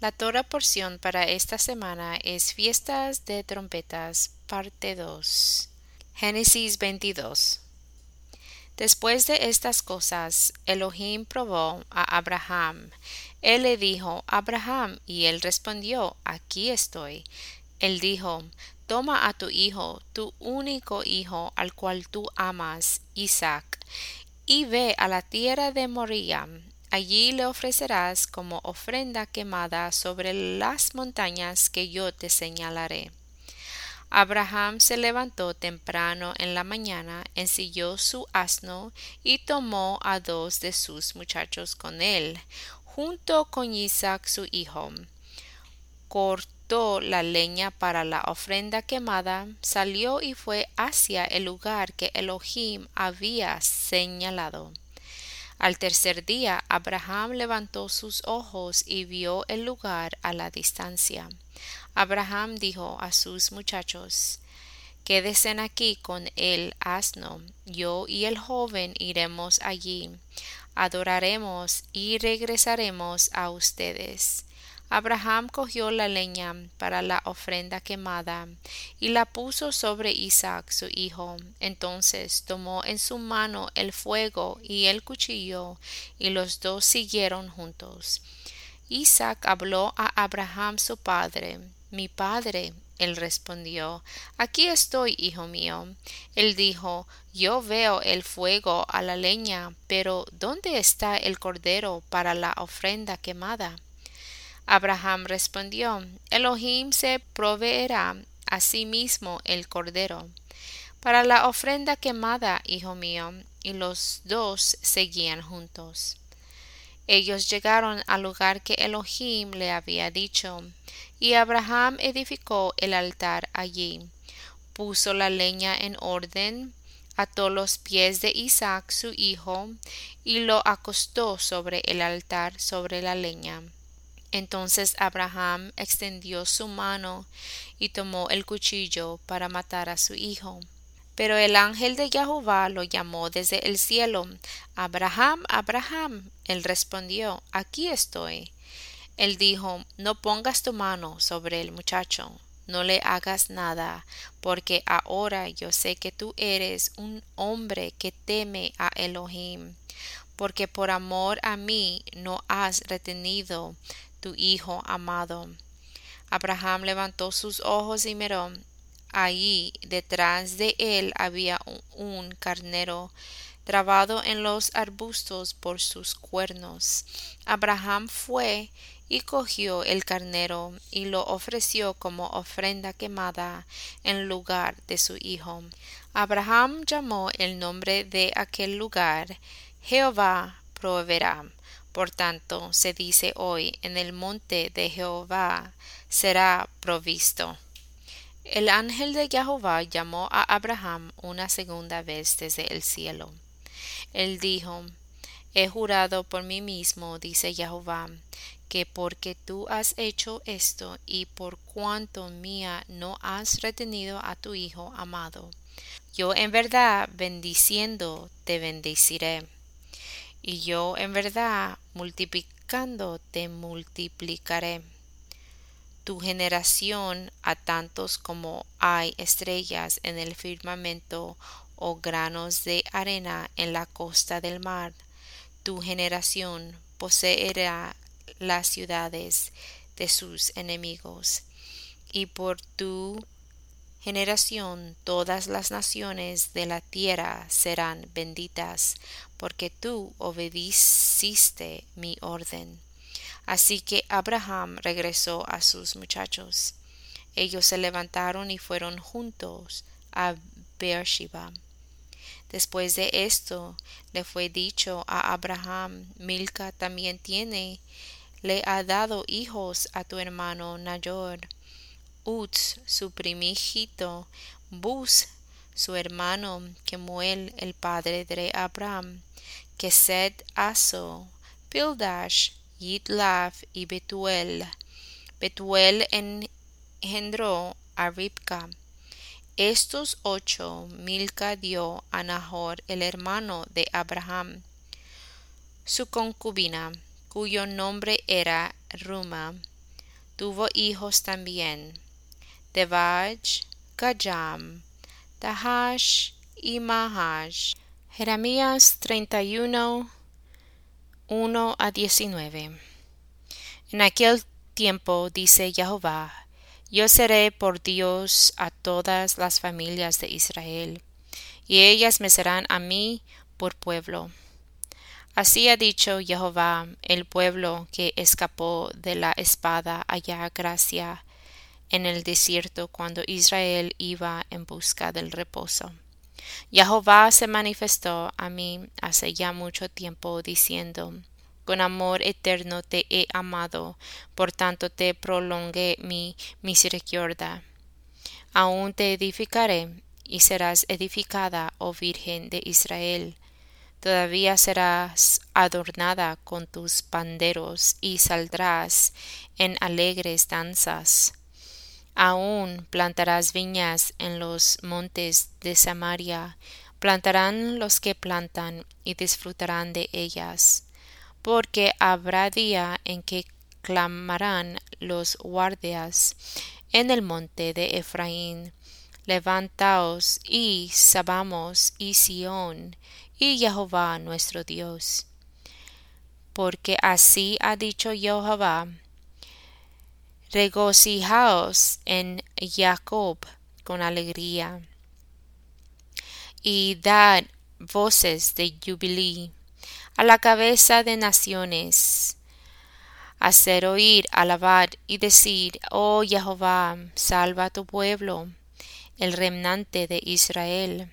La Torah porción para esta semana es Fiestas de Trompetas, parte 2. Génesis 22. Después de estas cosas, Elohim probó a Abraham. Él le dijo, Abraham, y él respondió, aquí estoy. Él dijo, Toma a tu hijo, tu único hijo, al cual tú amas, Isaac, y ve a la tierra de Moría, Allí le ofrecerás como ofrenda quemada sobre las montañas que yo te señalaré. Abraham se levantó temprano en la mañana, ensilló su asno y tomó a dos de sus muchachos con él, junto con Isaac su hijo. Cortó la leña para la ofrenda quemada, salió y fue hacia el lugar que Elohim había señalado. Al tercer día Abraham levantó sus ojos y vio el lugar a la distancia. Abraham dijo a sus muchachos Quédense aquí con el asno, yo y el joven iremos allí, adoraremos y regresaremos a ustedes. Abraham cogió la leña para la ofrenda quemada y la puso sobre Isaac su hijo. Entonces tomó en su mano el fuego y el cuchillo, y los dos siguieron juntos. Isaac habló a Abraham su padre. Mi padre. Él respondió Aquí estoy, hijo mío. Él dijo Yo veo el fuego a la leña, pero ¿dónde está el cordero para la ofrenda quemada? Abraham respondió, Elohim se proveerá a sí mismo el cordero. Para la ofrenda quemada, hijo mío, y los dos seguían juntos. Ellos llegaron al lugar que Elohim le había dicho, y Abraham edificó el altar allí, puso la leña en orden, ató los pies de Isaac su hijo, y lo acostó sobre el altar sobre la leña. Entonces Abraham extendió su mano y tomó el cuchillo para matar a su hijo. Pero el ángel de Jehová lo llamó desde el cielo. Abraham, Abraham. Él respondió, Aquí estoy. Él dijo, No pongas tu mano sobre el muchacho, no le hagas nada, porque ahora yo sé que tú eres un hombre que teme a Elohim, porque por amor a mí no has retenido tu hijo amado. Abraham levantó sus ojos y miró. Allí detrás de él había un carnero trabado en los arbustos por sus cuernos. Abraham fue y cogió el carnero y lo ofreció como ofrenda quemada en lugar de su hijo. Abraham llamó el nombre de aquel lugar Jehová proveerá por tanto, se dice hoy, en el monte de Jehová será provisto. El ángel de Jehová llamó a Abraham una segunda vez desde el cielo. Él dijo, He jurado por mí mismo, dice Jehová, que porque tú has hecho esto y por cuanto mía no has retenido a tu hijo amado, yo en verdad bendiciendo te bendeciré y yo en verdad multiplicando te multiplicaré. Tu generación a tantos como hay estrellas en el firmamento o granos de arena en la costa del mar, tu generación poseerá las ciudades de sus enemigos, y por tu generación todas las naciones de la tierra serán benditas, porque tú obedeciste mi orden. Así que Abraham regresó a sus muchachos. Ellos se levantaron y fueron juntos a Beersheba. Después de esto le fue dicho a Abraham, Milca también tiene, le ha dado hijos a tu hermano Nayor Uz, su primígito, Bus, su hermano, Kemuel, el padre de Abraham, Kesed, Aso, Pildash, Yitlaf y Betuel. Betuel engendró a Ribka. Estos ocho Milca dio a Nahor, el hermano de Abraham, su concubina, cuyo nombre era Ruma tuvo hijos también, Debaj, Gajam, Tahash y Mahash. Jeremías 31, 1 a 19. En aquel tiempo dice Jehová, yo seré por Dios a todas las familias de Israel, y ellas me serán a mí por pueblo. Así ha dicho Jehová, el pueblo que escapó de la espada allá gracia en el desierto cuando Israel iba en busca del reposo. Jehová se manifestó a mí hace ya mucho tiempo diciendo con amor eterno te he amado, por tanto te prolongué mi misericordia. Aún te edificaré, y serás edificada, oh Virgen de Israel. Todavía serás adornada con tus panderos y saldrás en alegres danzas. Aún plantarás viñas en los montes de Samaria, plantarán los que plantan y disfrutarán de ellas porque habrá día en que clamarán los guardias en el monte de Efraín, levantaos y sabamos y Sión y Jehová nuestro Dios. Porque así ha dicho Jehová, regocijaos en Jacob con alegría, y dad voces de jubilí a la cabeza de naciones, hacer oír, alabar y decir, Oh Jehová, salva a tu pueblo, el remnante de Israel.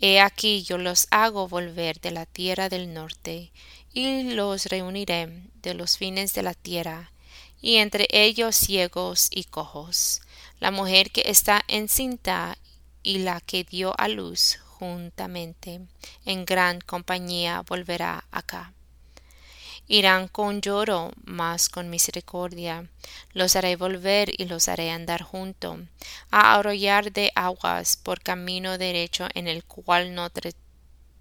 He aquí yo los hago volver de la tierra del norte, y los reuniré de los fines de la tierra, y entre ellos ciegos y cojos, la mujer que está encinta y la que dio a luz juntamente, en gran compañía volverá acá. Irán con lloro, mas con misericordia. Los haré volver y los haré andar junto, a arrollar de aguas por camino derecho en el cual no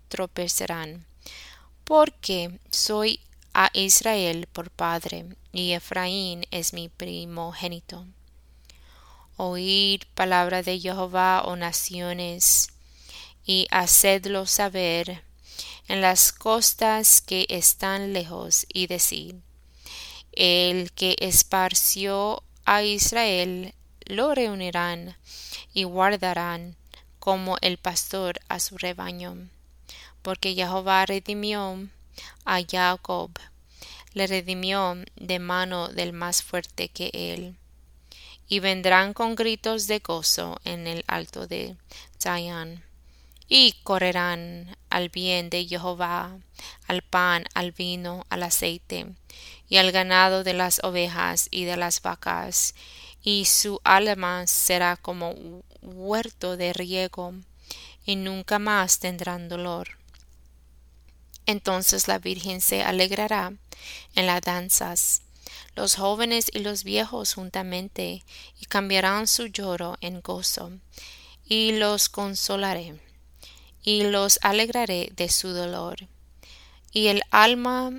tropezarán. Porque soy a Israel por padre, y Efraín es mi primogénito. Oíd palabra de Jehová, oh naciones, y hacedlo saber en las costas que están lejos y decid el que esparció a Israel lo reunirán y guardarán como el pastor a su rebaño porque Jehová redimió a Jacob le redimió de mano del más fuerte que él y vendrán con gritos de gozo en el alto de Zion y correrán al bien de Jehová, al pan, al vino, al aceite, y al ganado de las ovejas y de las vacas, y su alma será como huerto de riego, y nunca más tendrán dolor. Entonces la Virgen se alegrará en las danzas, los jóvenes y los viejos juntamente, y cambiarán su lloro en gozo, y los consolaré y los alegraré de su dolor. Y el alma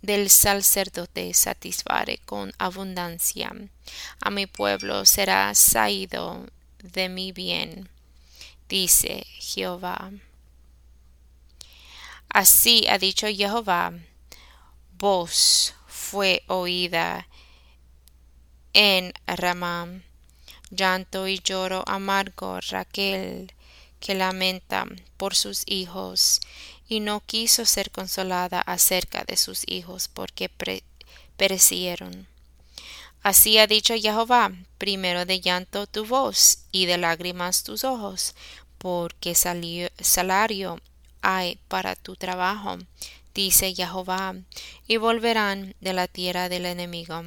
del sacerdote satisfaré con abundancia. A mi pueblo será saído de mi bien, dice Jehová. Así ha dicho Jehová, voz fue oída en Ramá, llanto y lloro amargo Raquel que lamenta por sus hijos, y no quiso ser consolada acerca de sus hijos porque perecieron. Así ha dicho Jehová, primero de llanto tu voz y de lágrimas tus ojos, porque salario hay para tu trabajo, dice Jehová, y volverán de la tierra del enemigo.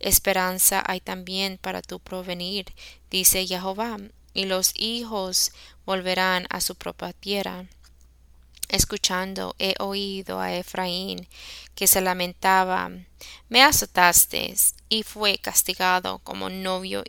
Esperanza hay también para tu provenir, dice Jehová, y los hijos volverán a su propia tierra. Escuchando he oído a Efraín que se lamentaba, me azotaste y fue castigado como novio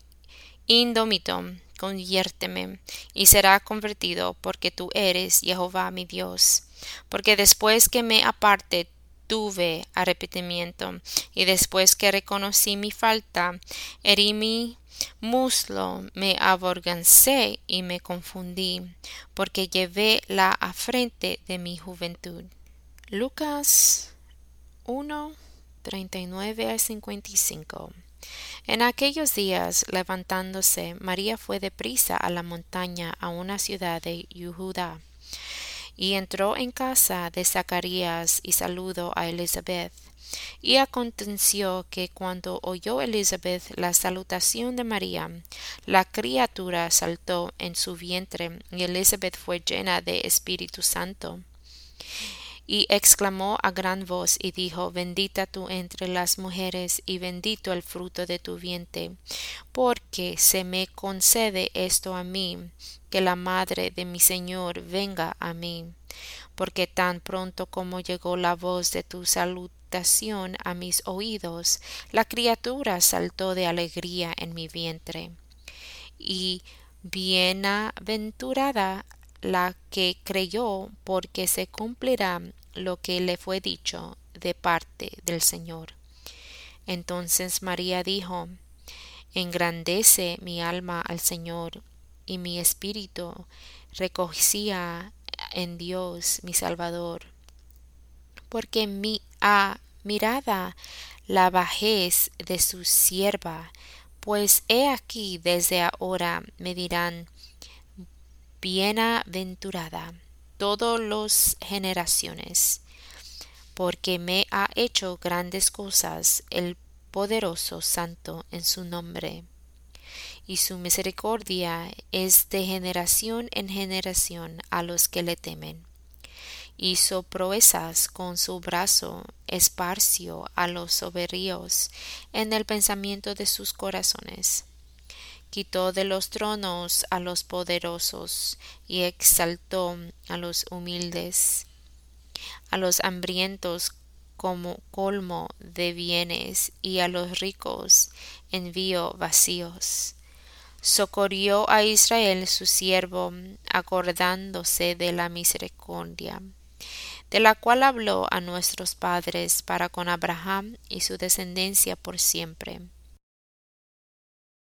indómito, conviérteme y será convertido porque tú eres Jehová mi Dios, porque después que me aparte tuve arrepentimiento, y después que reconocí mi falta, herí mi muslo, me aborgancé y me confundí, porque llevé la afrente de mi juventud. Lucas 1, 39 al 55. En aquellos días, levantándose, María fue deprisa a la montaña a una ciudad de Judá, y entró en casa de Zacarías y saludó a Elizabeth. Y aconteció que cuando oyó Elizabeth la salutación de María, la criatura saltó en su vientre, y Elizabeth fue llena de Espíritu Santo y exclamó a gran voz y dijo Bendita tú entre las mujeres y bendito el fruto de tu vientre, porque se me concede esto a mí, que la madre de mi Señor venga a mí, porque tan pronto como llegó la voz de tu salutación a mis oídos, la criatura saltó de alegría en mi vientre. Y bienaventurada la que creyó, porque se cumplirá lo que le fue dicho de parte del Señor. Entonces María dijo, Engrandece mi alma al Señor, y mi espíritu recogía en Dios mi Salvador, porque mi ha mirada la bajez de su sierva, pues he aquí desde ahora me dirán bienaventurada todas las generaciones, porque me ha hecho grandes cosas el poderoso santo en su nombre. Y su misericordia es de generación en generación a los que le temen. Hizo proezas con su brazo, esparció a los soberbios en el pensamiento de sus corazones quitó de los tronos a los poderosos y exaltó a los humildes, a los hambrientos como colmo de bienes y a los ricos envió vacíos. Socorrió a Israel su siervo, acordándose de la misericordia, de la cual habló a nuestros padres para con Abraham y su descendencia por siempre